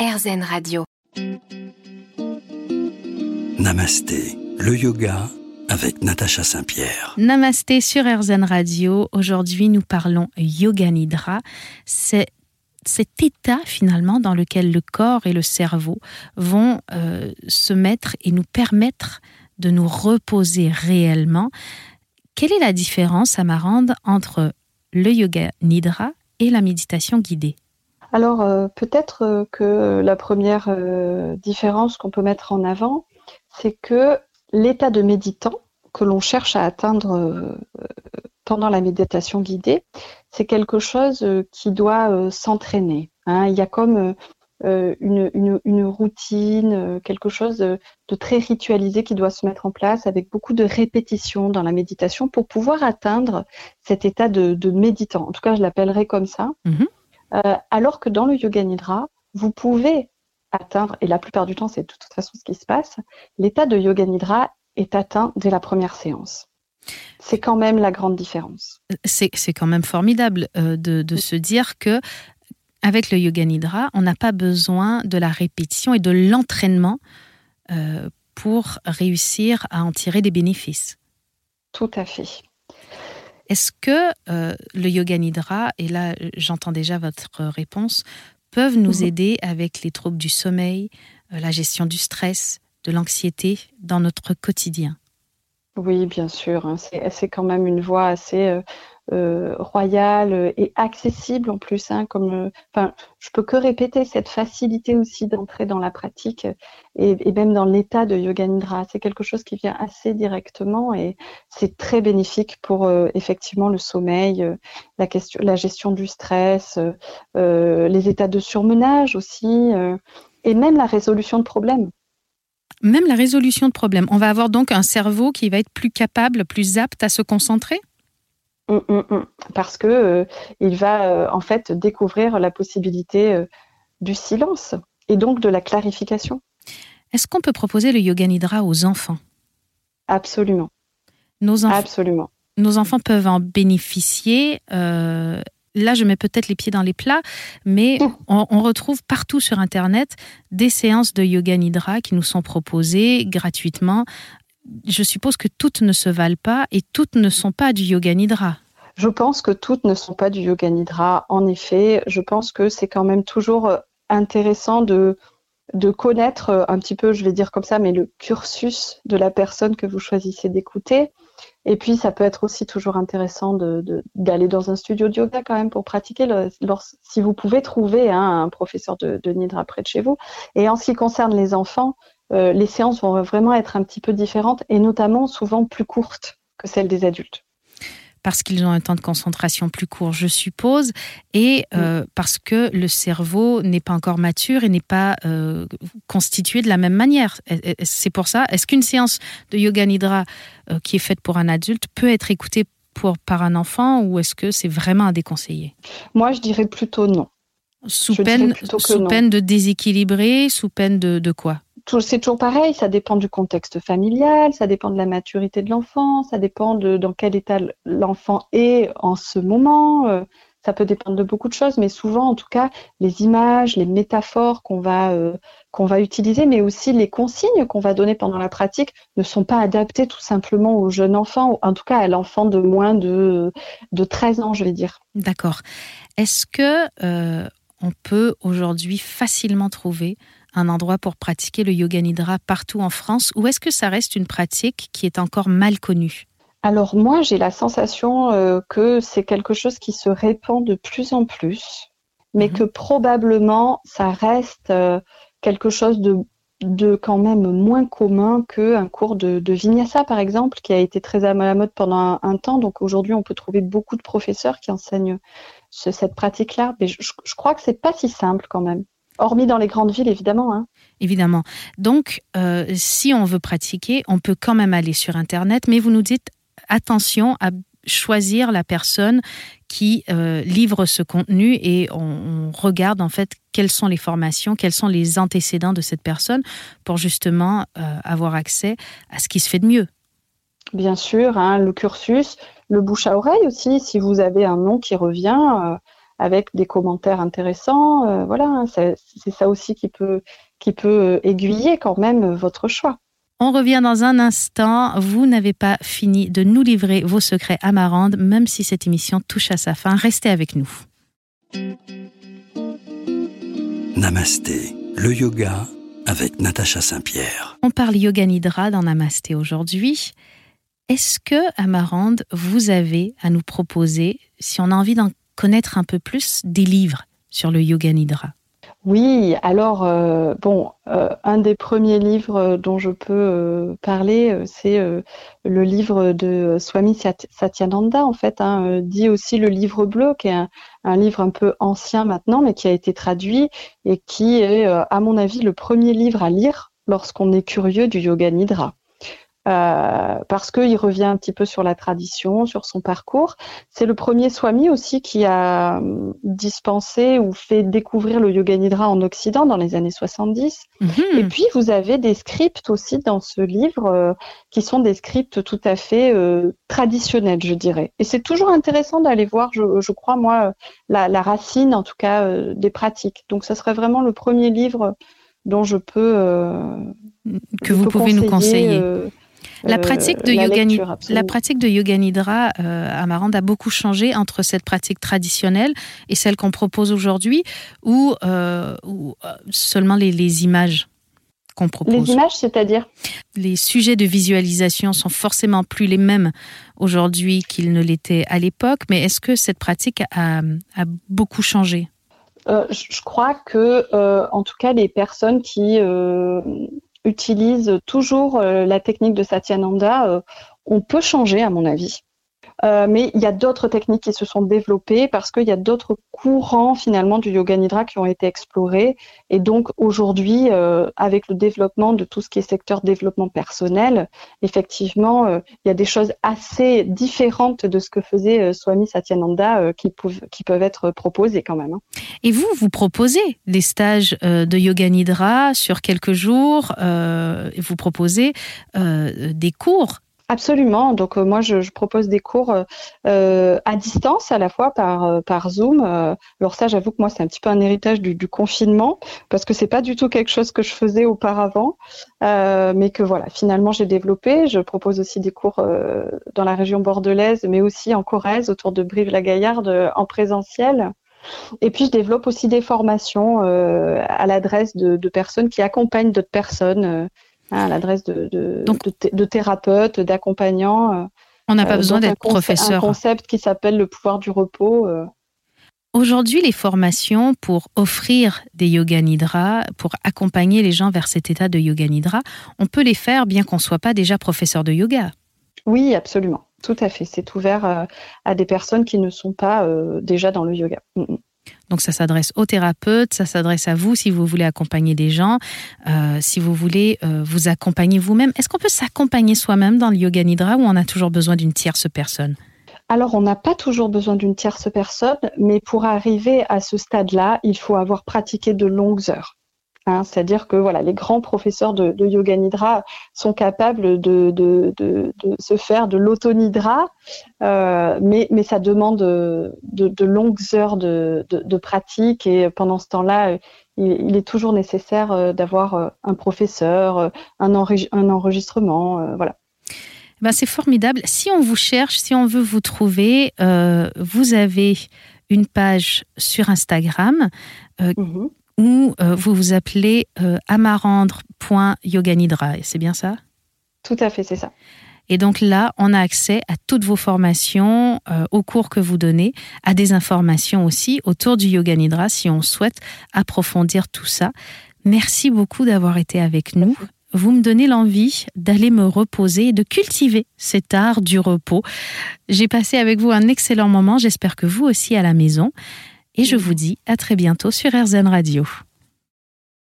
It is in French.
RZN Radio. Namasté, le yoga avec Natacha Saint-Pierre. Namasté sur RZN Radio. Aujourd'hui, nous parlons Yoga Nidra. C'est cet état finalement dans lequel le corps et le cerveau vont euh, se mettre et nous permettre de nous reposer réellement. Quelle est la différence, Amarande, entre le yoga nidra et la méditation guidée? Alors euh, peut-être euh, que la première euh, différence qu'on peut mettre en avant, c'est que l'état de méditant que l'on cherche à atteindre pendant la méditation guidée, c'est quelque chose qui doit s'entraîner. Hein. Il y a comme une, routine, quelque chose de, très ritualisé qui doit se mettre en place avec beaucoup de répétitions dans la méditation pour pouvoir atteindre cet état de, méditant. En tout cas, je l'appellerai comme ça. Mm-hmm. Euh, alors que dans le yoga nidra, vous pouvez atteindre, et la plupart du temps c'est de toute façon ce qui se passe, l'état de yoga nidra est atteint dès la première séance. C'est quand même la grande différence. C'est quand même formidable euh, de, se dire que avec le yoga nidra, on n'a pas besoin de la répétition et de l'entraînement euh, pour réussir à en tirer des bénéfices. Tout à fait. Est-ce que euh, le yoga nidra, et là j'entends déjà votre réponse, peuvent nous mhm. aider avec les troubles du sommeil, euh, la gestion du stress, de l'anxiété dans notre quotidien? Oui, bien sûr. Hein. C'est quand même une voie assez euh, euh, royale et accessible en plus. Hein, comme, euh, enfin, je peux que répéter cette facilité aussi d'entrer dans la pratique et, même dans l'état de yoga nidra. C'est quelque chose qui vient assez directement et c'est très bénéfique pour euh, effectivement le sommeil, la, question, la gestion du stress, les états de surmenage aussi et même la résolution de problèmes même la résolution de problèmes. On va avoir donc un cerveau qui va être plus capable, plus apte à se concentrer. Parce que euh, il va euh, en fait découvrir la possibilité euh, du silence et donc de la clarification. Est-ce qu'on peut proposer le yoga nidra aux enfants? Absolument. Nos Absolument. Nos enfants peuvent en bénéficier. là, je mets peut-être les pieds dans les plats, mais on, on, retrouve partout sur Internet des séances de yoga nidra qui nous sont proposées gratuitement je suppose que toutes ne se valent pas et toutes ne sont pas du yoga nidra. Je pense que toutes ne sont pas du yoga nidra. En effet, je pense que c'est quand même toujours euh, intéressant de, de connaître euh, un petit peu, je vais dire comme ça, mais le cursus de la personne que vous choisissez d'écouter. Et puis, ça peut être aussi toujours intéressant d'aller dans un studio de yoga quand même pour pratiquer, si vous pouvez trouver hein, un professeur de, de, Nidra près de chez vous. Et en ce qui concerne les enfants, euh, les séances vont vraiment être un petit peu différentes et notamment souvent plus courtes que celles des adultes parce qu'ils ont un temps de concentration plus court, je suppose, et euh, parce que le cerveau n'est pas encore mature et n'est pas euh, constitué de la même manière. C'est pour ça. Est-ce qu'une séance de yoga nidra qui est faite pour un adulte peut être écoutée pour, par un enfant ou est-ce que c'est vraiment à déconseiller? Moi, je dirais plutôt non. Sous, peine, sous peine, de déséquilibrer, sous peine de, de quoi? C'est toujours pareil, ça dépend du contexte familial, ça dépend de la maturité de l'enfant, ça dépend de dans quel état l'enfant est en ce moment. Euh, ça peut dépendre de beaucoup de choses, mais souvent, en tout cas, les images, les métaphores qu'on va euh, qu'on va utiliser, mais aussi les consignes qu'on va donner pendant la pratique, ne sont pas adaptées tout simplement au jeune enfant, ou en tout cas à l'enfant de moins de de 13 ans, je vais dire. D'accord. Est-ce que euh, on peut aujourd'hui facilement trouver un endroit pour pratiquer le yoga nidra partout en France ou est-ce que ça reste une pratique qui est encore mal connue? Alors moi, j'ai la sensation euh, que c'est quelque chose qui se répand de plus en plus, mais mhm. que probablement ça reste euh, quelque chose de, de, quand même moins commun qu'un cours de, de, vinyasa, par exemple, qui a été très à la mode pendant un, temps. Donc aujourd'hui, on peut trouver beaucoup de professeurs qui enseignent cette pratique-là, mais je, je crois que c'est pas si simple quand même. Hormis dans les grandes villes, évidemment. Hein. Évidemment. Donc, euh, si on veut pratiquer, on peut quand même aller sur Internet, mais vous nous dites attention à choisir la personne qui euh, livre ce contenu et on, regarde en fait quelles sont les formations, quels sont les antécédents de cette personne pour justement euh, avoir accès à ce qui se fait de mieux. Bien sûr, hein, le cursus, le bouche à oreille aussi, si vous avez un nom qui revient, avec des commentaires intéressants. voilà, hein, c'est ça aussi qui peut, qui peut aiguiller quand même votre choix. On revient dans un instant. Vous n'avez pas fini de nous livrer vos secrets Amarande, même si cette émission touche à sa fin. Restez avec nous. Namasté, le yoga avec Natacha Saint-Pierre. On parle yoga nidra dans Namasté aujourd'hui. Est-ce que, Amarande, vous avez à nous proposer, si on a envie d'en connaître un peu plus, des livres sur le yoga nidra oui, alors euh, bon, euh, un des premiers livres dont je peux euh, parler, c'est le livre de Swami Satyananda, en fait, hein, dit aussi le livre bleu, qui est un, livre un peu ancien maintenant, mais qui a été traduit et qui est, à mon avis, le premier livre à lire lorsqu'on est curieux du yoga nidra. Euh, parce qu'il revient un petit peu sur la tradition, sur son parcours. C'est le premier Swami aussi qui a hum, dispensé ou fait découvrir le Yoga Nidra en Occident dans les années 70. Mhm. Et puis, vous avez des scripts aussi dans ce livre euh, qui sont des scripts tout à fait euh, traditionnels, je dirais. Et c'est toujours intéressant d'aller voir, je, crois, moi, la, racine, en tout cas, des pratiques. Donc, ce serait vraiment le premier livre dont je peux... que vous pouvez nous conseiller la euh, pratique de, yoga, la pratique de yoga nidra, euh, Amarande, a beaucoup changé entre cette pratique traditionnelle et celle qu'on propose aujourd'hui, ou, euh, seulement les, images qu'on propose? Les images, c'est-à-dire? Les sujets de visualisation sont forcément plus les mêmes aujourd'hui qu'ils ne l'étaient à l'époque, mais est-ce que cette pratique a, beaucoup changé? Je crois que, en tout cas, les personnes qui utilise toujours euh, la technique de Satyananda, euh, on peut changer à mon avis. Euh, mais il y a d'autres techniques qui se sont développées parce qu'il y a d'autres courants finalement du yoga nidra qui ont été explorés. Et donc aujourd'hui, euh, avec le développement de tout ce qui est secteur développement personnel, effectivement, euh, il y a des choses assez différentes de ce que faisait Swami Satyananda qui, qui, peuvent être proposées quand même. Hein. Et vous, vous proposez des stages de yoga nidra sur quelques jours. vous proposez des cours Absolument. Donc euh, moi, je, propose des cours euh, euh, à distance, à la fois par par Zoom. alors ça, j'avoue que moi, c'est un petit peu un héritage du, confinement parce que c'est pas du tout quelque chose que je faisais auparavant, mais que voilà, finalement, j'ai développé. Je propose aussi des cours dans la région bordelaise, mais aussi en Corrèze, autour de Brive-la-Gaillarde, en présentiel. Et puis, je développe aussi des formations à l'adresse de, de, personnes qui accompagnent d'autres personnes à l'adresse de, de, thérapeutes, d'accompagnants. Euh, On n'a pas euh, besoin d'être professeur. Un concept qui s'appelle le pouvoir du repos. Euh. Aujourd'hui, les formations pour offrir des yoga nidra, pour accompagner les gens vers cet état de yoga nidra, on peut les faire bien qu'on ne soit pas déjà professeur de yoga. Oui, absolument. Tout à fait. C'est ouvert à des personnes qui ne sont pas déjà dans le yoga. Donc ça s'adresse aux thérapeutes, ça s'adresse à vous si vous voulez accompagner des gens, euh, si vous voulez euh, vous accompagner vous-même. Est-ce qu'on peut s'accompagner soi-même dans le yoga nidra ou on a toujours besoin d'une tierce personne? Alors, on n'a pas toujours besoin d'une tierce personne, mais pour arriver à ce stade-là, il faut avoir pratiqué de longues heures. Hein, c'est-à-dire que voilà, les grands professeurs de, yoga nidra sont capables de, de, se faire de l'autonidra, euh, mais, mais ça demande de, longues heures de, pratique et pendant ce temps-là, il, est toujours nécessaire euh, d'avoir euh, un professeur, un, un enregistrement, voilà. Ben c'est formidable. Si on vous cherche, si on veut vous trouver, vous avez une page sur Instagram. Mm-hmm où euh, vous vous appelez euh, amarandre.yoganidra. C'est bien ça? Tout à fait, c'est ça. Et donc là, on a accès à toutes vos formations, euh, aux cours que vous donnez, à des informations aussi autour du Yoga Nidra si on souhaite approfondir tout ça. Merci beaucoup d'avoir été avec nous. Vous me donnez l'envie d'aller me reposer et de cultiver cet art du repos. J'ai passé avec vous un excellent moment, j'espère que vous aussi à la maison. Et je vous dis à très bientôt sur RZN Radio.